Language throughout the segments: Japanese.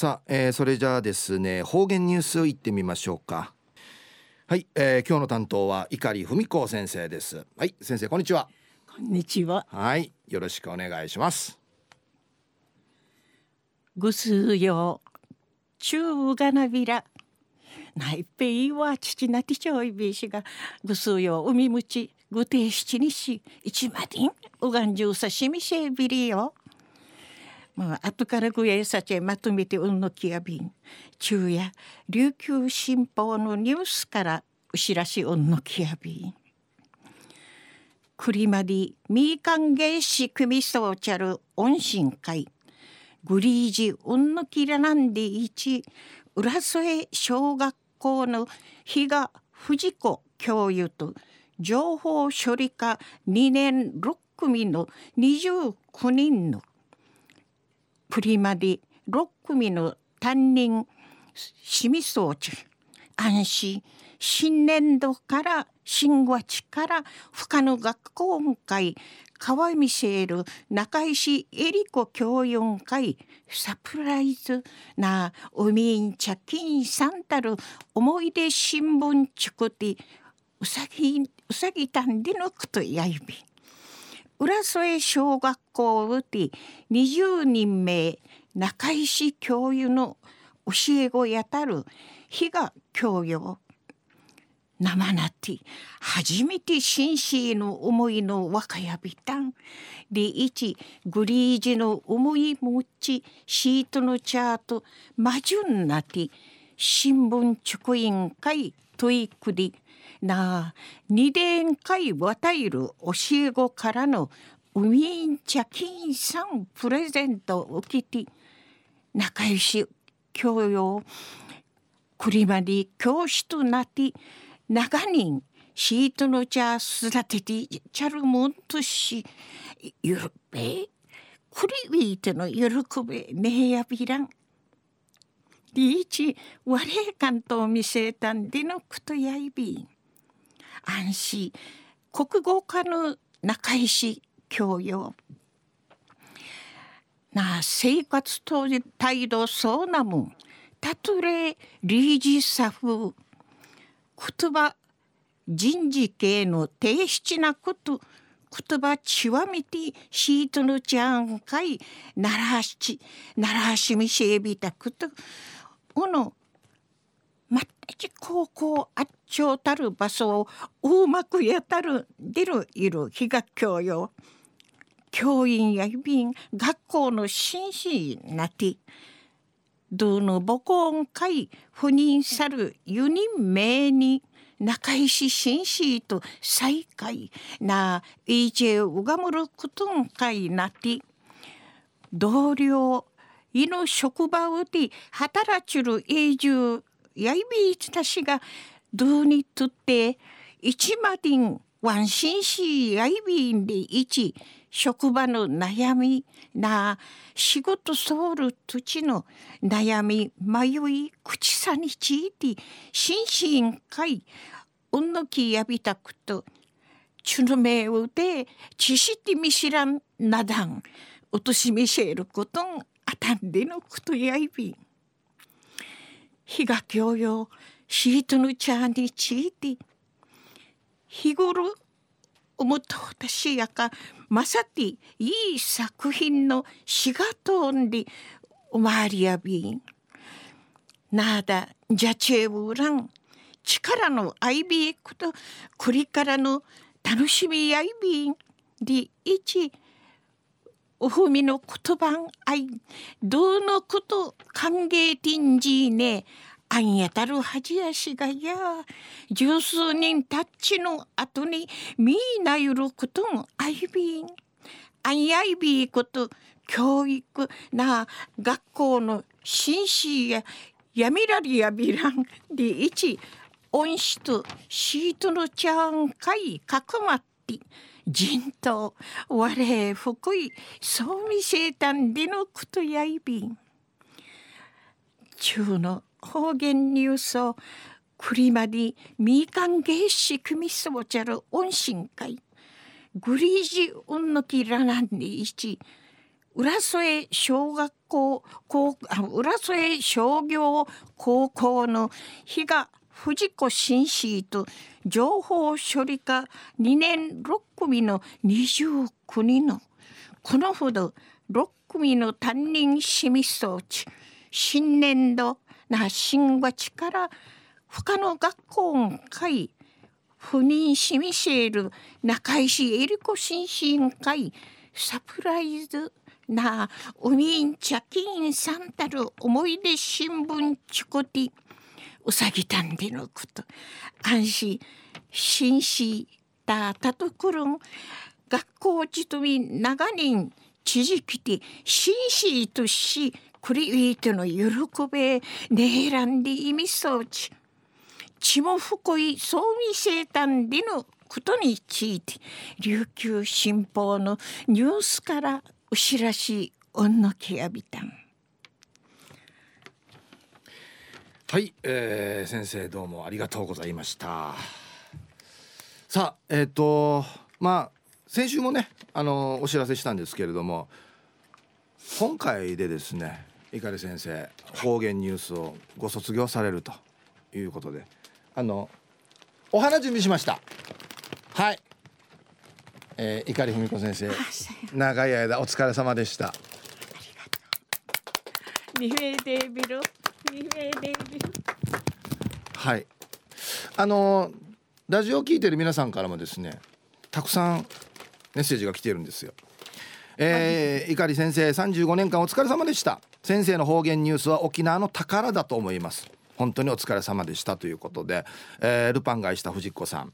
さあ、えー、それじゃあですね方言ニュースを言ってみましょうか。はい、えー、今日の担当は碇文子先生です。はい先生こんにちは。こんにちは。はいよろしくお願いします。ぐすよ中がなびら。ないぺいは父なてちょいべしがぐすよ海むちぐてしちにし一までんうがんじゅうさしみせびりよまあ後からぐえさちまとめてうんのきやびん。昼夜琉球新報のニュースからうしらしうんのきやびん。栗までみかんげし組そうちゃる音信会グリージうんのきらなんでいち浦添小学校の比嘉藤子教諭と情報処理課2年6組の29人のプリマで6組の担任市民装置安心新年度から新月から深野学校会川見せる中石恵里子教員会サプライズなおみんちゃきんさんたる思い出新聞ちくてうさぎうさぎたんでのくとやいび浦添小学校うて20人名中石教諭の教え子やたる日が教諭生なって初めて紳士の思いの若やびたん。で一グリージの思い持ちシートのチャートマジュンなって新聞直員会トイクリなあ。二年会渡る教え子からのウィーン茶金さんプレゼントを受けて仲良し教養栗まで教師となって長年シートの茶育ててちゃるもんとしゆるべクリビートの喜べねえやびらん。リーチ我関東見せたんでのことやいびん。安心。国語科の中石教養。な生活と態度そうなもん。たとれ理事作。風言葉人事系の低質なこと。言葉極めてシートのちゃんかいならしならしみしえびたこと。このまったち高校あっちょうたる場所をうまくやたる出るいる日学教よ。教員や便学校の紳士なってどの母校会赴任さる4人名に仲石紳士と再会なイジェウガムルクトン会なって同僚いの職場うて働ちる永住やいびいつたしがどうにとって一までんワンシンシやいびんで一職場の悩みな仕事ソウル土地の悩み迷い口さについて心身会うんのきやびたくとちゅのめうで知識み知らんなだんおとしみせることんあたんでのことやいびん。日が教養シートのチャーについて日頃思った私やかまさていい作品のしがとんでおまわりやびんなだじゃちえうらん力のアイビークとこれからの楽しみアイビンで一おふみの言葉んあいどうのこと歓迎てんじね。あんやたるはじやしがや。十数人たちの後にみーなゆることんあいびん。あんやいびこと教育な学校の紳士ややみらりやびらんで一恩師とシートのちゃんかいかくまって人と我福井そうみせたんでのことやいびん。中の方言ニュースを栗までみかん芸師組そうちゃる音信会。グリージ運のきらなんでいち浦添小学校高浦添商業高校の比藤子紳士と情報処理課2年6組の29人のこのほど6組の担任市民装置新年度な新月から他の学校会不妊市民シェール中石恵理子新進会サプライズなウミンチャキンサンタル思い出新聞チコティうさぎたんでのこと。安心紳士だたとくるん学校ちとみ長年知事きて紳士としクリウィートの喜べねえらんで意味装置血も福いそう見せたんでのことについて琉球新報のニュースからお知らしおんのきやびたん。はい、えー、先生どうもありがとうございました。さあえっ、ー、とまあ先週もねあのお知らせしたんですけれども今回でですね碇先生方言ニュースをご卒業されるということであのお花準備しました。はい。えー、碇文子先生長い間お疲れ様でした はい。あのラジオを聞いてる皆さんからもですねたくさんメッセージが来てるんですよ。えー、碇先生35年間お疲れ様でした。先生の方言ニュースは沖縄の宝だと思います。本当にお疲れ様でしたということで、えー、ルパンがした藤子さん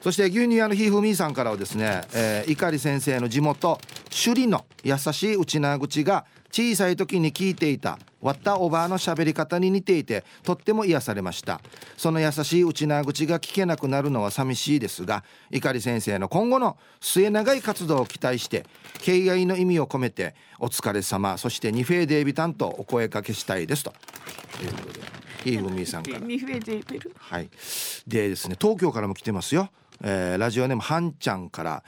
そして牛乳屋のひふみさんからはですね、えー、碇先生の地元首里の優しい内縄口が小さい時に聞いていた割ったおばあの喋り方に似ていてとっても癒されました。その優しい内縄口が聞けなくなるのは寂しいですが碇先生の今後の末永い活動を期待して敬愛の意味を込めてお疲れ様そしてニフェーデービタンとお声かけしたいですと。いうことでひふみさんから。はい。でですね東京からも来てますよえー、ラジオネームはんちゃんから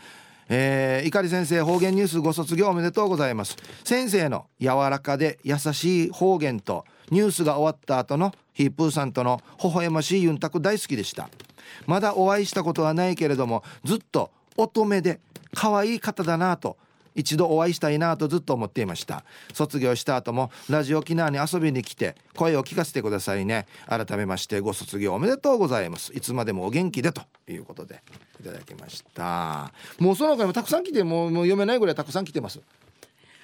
えー、碇先生方言ニュースご卒業おめでとうございます。先生の柔らかで優しい方言とニュースが終わった後のヒープーさんとの微笑ましいユンタク大好きでした。まだお会いしたことはないけれどもずっと乙女で可愛い方だなと一度お会いしたいなとずっと思っていました卒業した後もラジオ沖縄に遊びに来て声を聞かせてくださいね改めましてご卒業おめでとうございますいつまでもお元気でということでいただきましたもうその他にもたくさん来てもうもう読めないぐらいたくさん来てます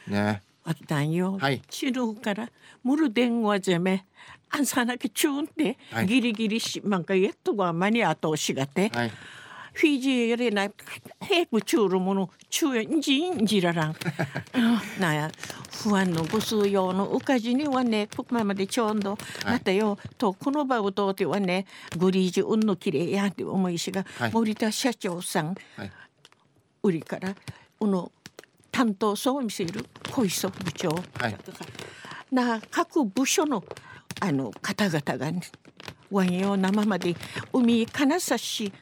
ねあったんよ。はい。チルからムル電話じゃめ。あんさなきちゅんって、ギリギリし、なんかやっとは間に後しがて。はい。フィジーよりなヘプチュールもの中んじんじららん。なや不安のご数用のうかじにはねここまでちょうどまたよ、とこの場を通ってはねグリージュ運のきれいやって思いしが、はい、森田社長さん、はい、売りからこの担当層を見せる小磯部長、はい、な各部署のあの方々がねワインを生まで海金指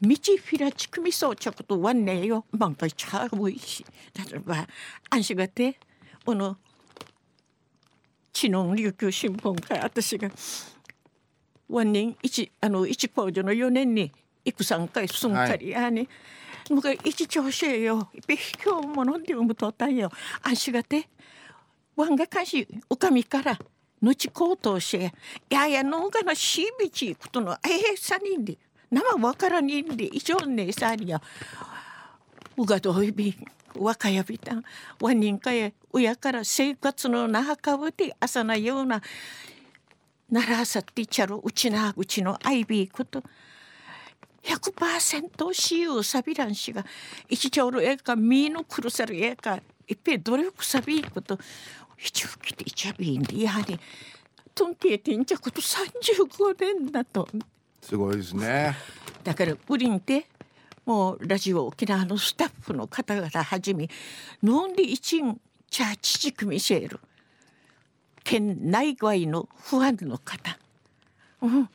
道フィラチクミソチョコとワンネよ。バンパイチャーウイシ例えば安心がてこの知能琉球新聞から私がワン年一あの一工場の4年に幾三回すんかりやね、僕は一調子よ。べ今日もので産むとったんよ。安心がてワンがかしおかみから後高騰してやや農家のしびちことのええさにで生わからにんで以上ねさりやうがどいび若やびたんわ人かや親から生活のなはかぶて朝なようなならさってちゃるうちなうちのアイビーこと100%しゆうさびらんしが一丁のえかみのくるさるえかいっぺん努力さびいこと一応来ていちゃびんでやはりとんけいてんじゃこと35年だと。すごいですね。だからプリンってもうラジオ沖縄のスタッフの方々はじめ飲んで一んチャーチチクミシェル。県内外の不安の方、うん、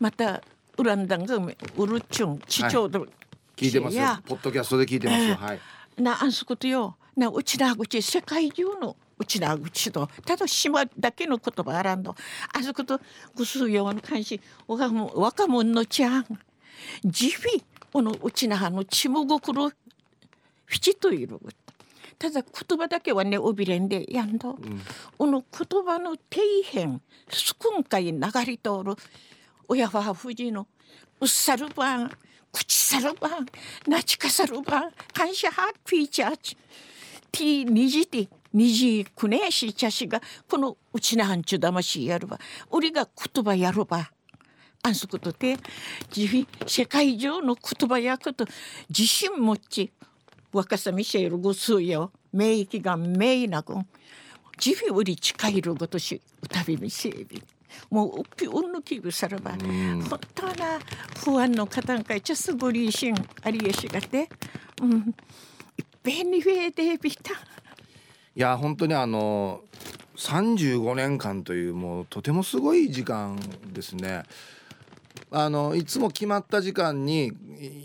またウランダンがウルチュン地長で、はい、聞いてますよ。ポッドキャストで聞いてますよ、はい。なあんすことよ。なうちな口世界中のうちな口とただ島だけの言葉あらんの。あそことぐすようの関心若者若者のちゃんじびこのうちなのちもごくろふちといるた。だ言葉だけはねおびれんでやんど、うん、この言葉の底辺すくんかい流れ通る親は富士のうっさるばん口さるばんなちかさるばん感謝ハッピーチャーチ。ティーにじてにじくねしちゃしがこのうちなはんちゅだましやるば俺が言葉やるば。あんすことて自世界中の言葉やこと自信持ち若さみシェルぐすよ免疫がめなく自分売り近いるごとし歌びみせびもううっぴうんぬきぐさらば本当な不安の方がちょすごりしんありえしがてうん。いっぺんに増えてびたいや本当にあの35年間というもうとてもすごい時間ですね。あのいつも決まった時間に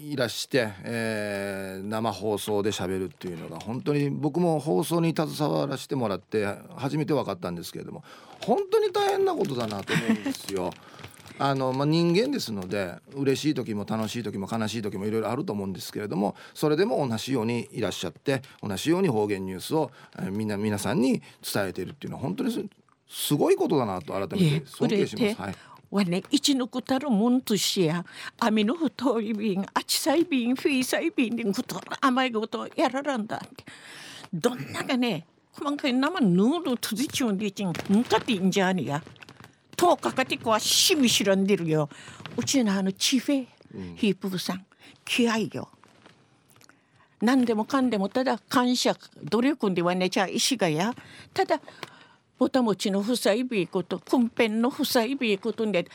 いらして、えー、生放送でしゃべるっていうのが本当に僕も放送に携わらせてもらって初めて分かったんですけれども本当に大変なことだなと思うんですよ。あのまあ、人間ですので嬉しい時も楽しい時も悲しい時もいろいろあると思うんですけれどもそれでも同じようにいらっしゃって同じように方言ニュースを、えー、みんな皆さんに伝えているっていうのは本当にすごいことだなと改めて尊敬します。はい。はね一のくたるもんとしや網の太い瓶あちさい瓶フィーサイ瓶でくと甘いことやららんだって。どんながね細かい生ヌードとじちゅんでちんんかっていんじゃねやとかかてこはしみしらんでるよ。うちのあのチフェヒープさん気合よ。何でもかんでもただ感謝努力ではねじゃあ石がや。ただぼたもちのふさいびいことくんぺんのふさいびいことで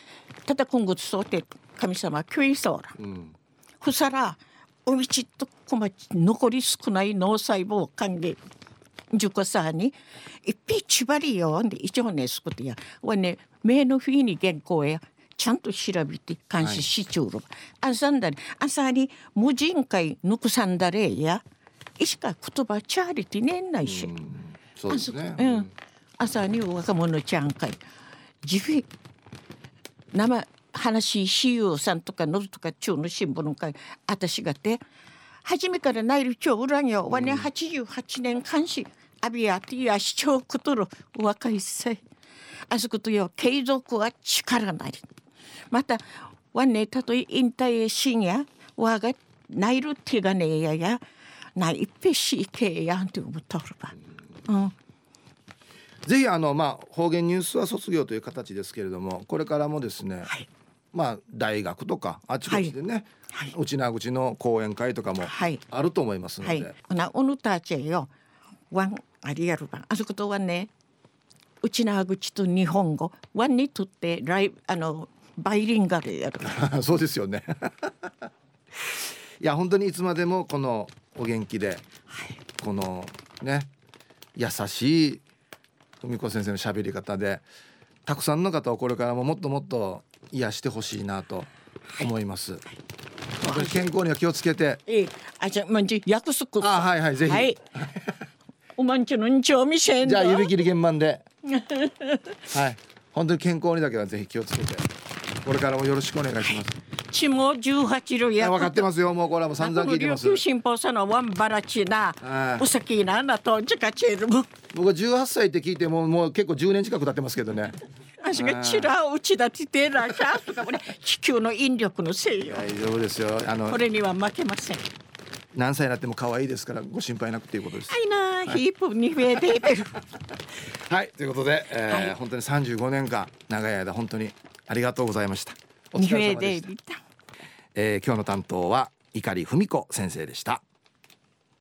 ただ今月そうて神様きゅいそうら、うん、ふさらおみちとこまち残り少ない脳細胞還元塾さんにいっぺちばりよ。んで一応ねすことや。わね目の日に原稿やちゃんと調べて監視しちゅうる、はい、あさんだり朝に無人会ぬくさんだれやいしか言葉チャーリティねんないし、うん、そうですね、うん。朝に若者ちゃん会。自費生話しゆうさんとかのるとか中の新聞会。私がて初めからナイル町裏にはわね88年監視アビアティア市長くとる若いせあそことよ継続は力なり。またわねたとえ引退深夜わがナイル手がねややないっぺしけやんと思っとるばうん。ぜひあのまあ方言ニュースは卒業という形ですけれどもこれからもですね、はい、まあ大学とかあちこちでね、はい、うちな口の講演会とかもあると思いますので。はい、なおぬたちよワンありやるばあそことはねうちな口と日本語ワンにとってライあのバイリンガルやる そうですよね いや本当にいつまでもこのお元気で、はい、このね優しい文子先生の喋り方でたくさんの方をこれからももっともっと癒してほしいなと思います。本当に健康には気をつけて。ええ、あじゃまんじ約束。あはいはいぜひ。はい。おまんちのんちょみせん。じゃあ指切り現番で。はい。本当に健康にだけはぜひ気をつけて。これからもよろしくお願いします。ちも十八両や。分かってますよ。もうこれはもう散々聞いてます。新報さのワンバラチな。お先ななとじかチェルム。僕は十八歳って聞いてももう結構十年近く経ってますけどね。足がちら打ち立ててらしゃとかこれ地球の引力のせいよ。大丈夫ですよ。あのこれには負けません。何歳になっても可愛いですからご心配なくていうことです。はいな、ヒープに増えている。はいということで、えー、はい、本当に三十五年間長い間本当にありがとうございました。お疲れ様でした。えー、今日の担当は碇文子先生でした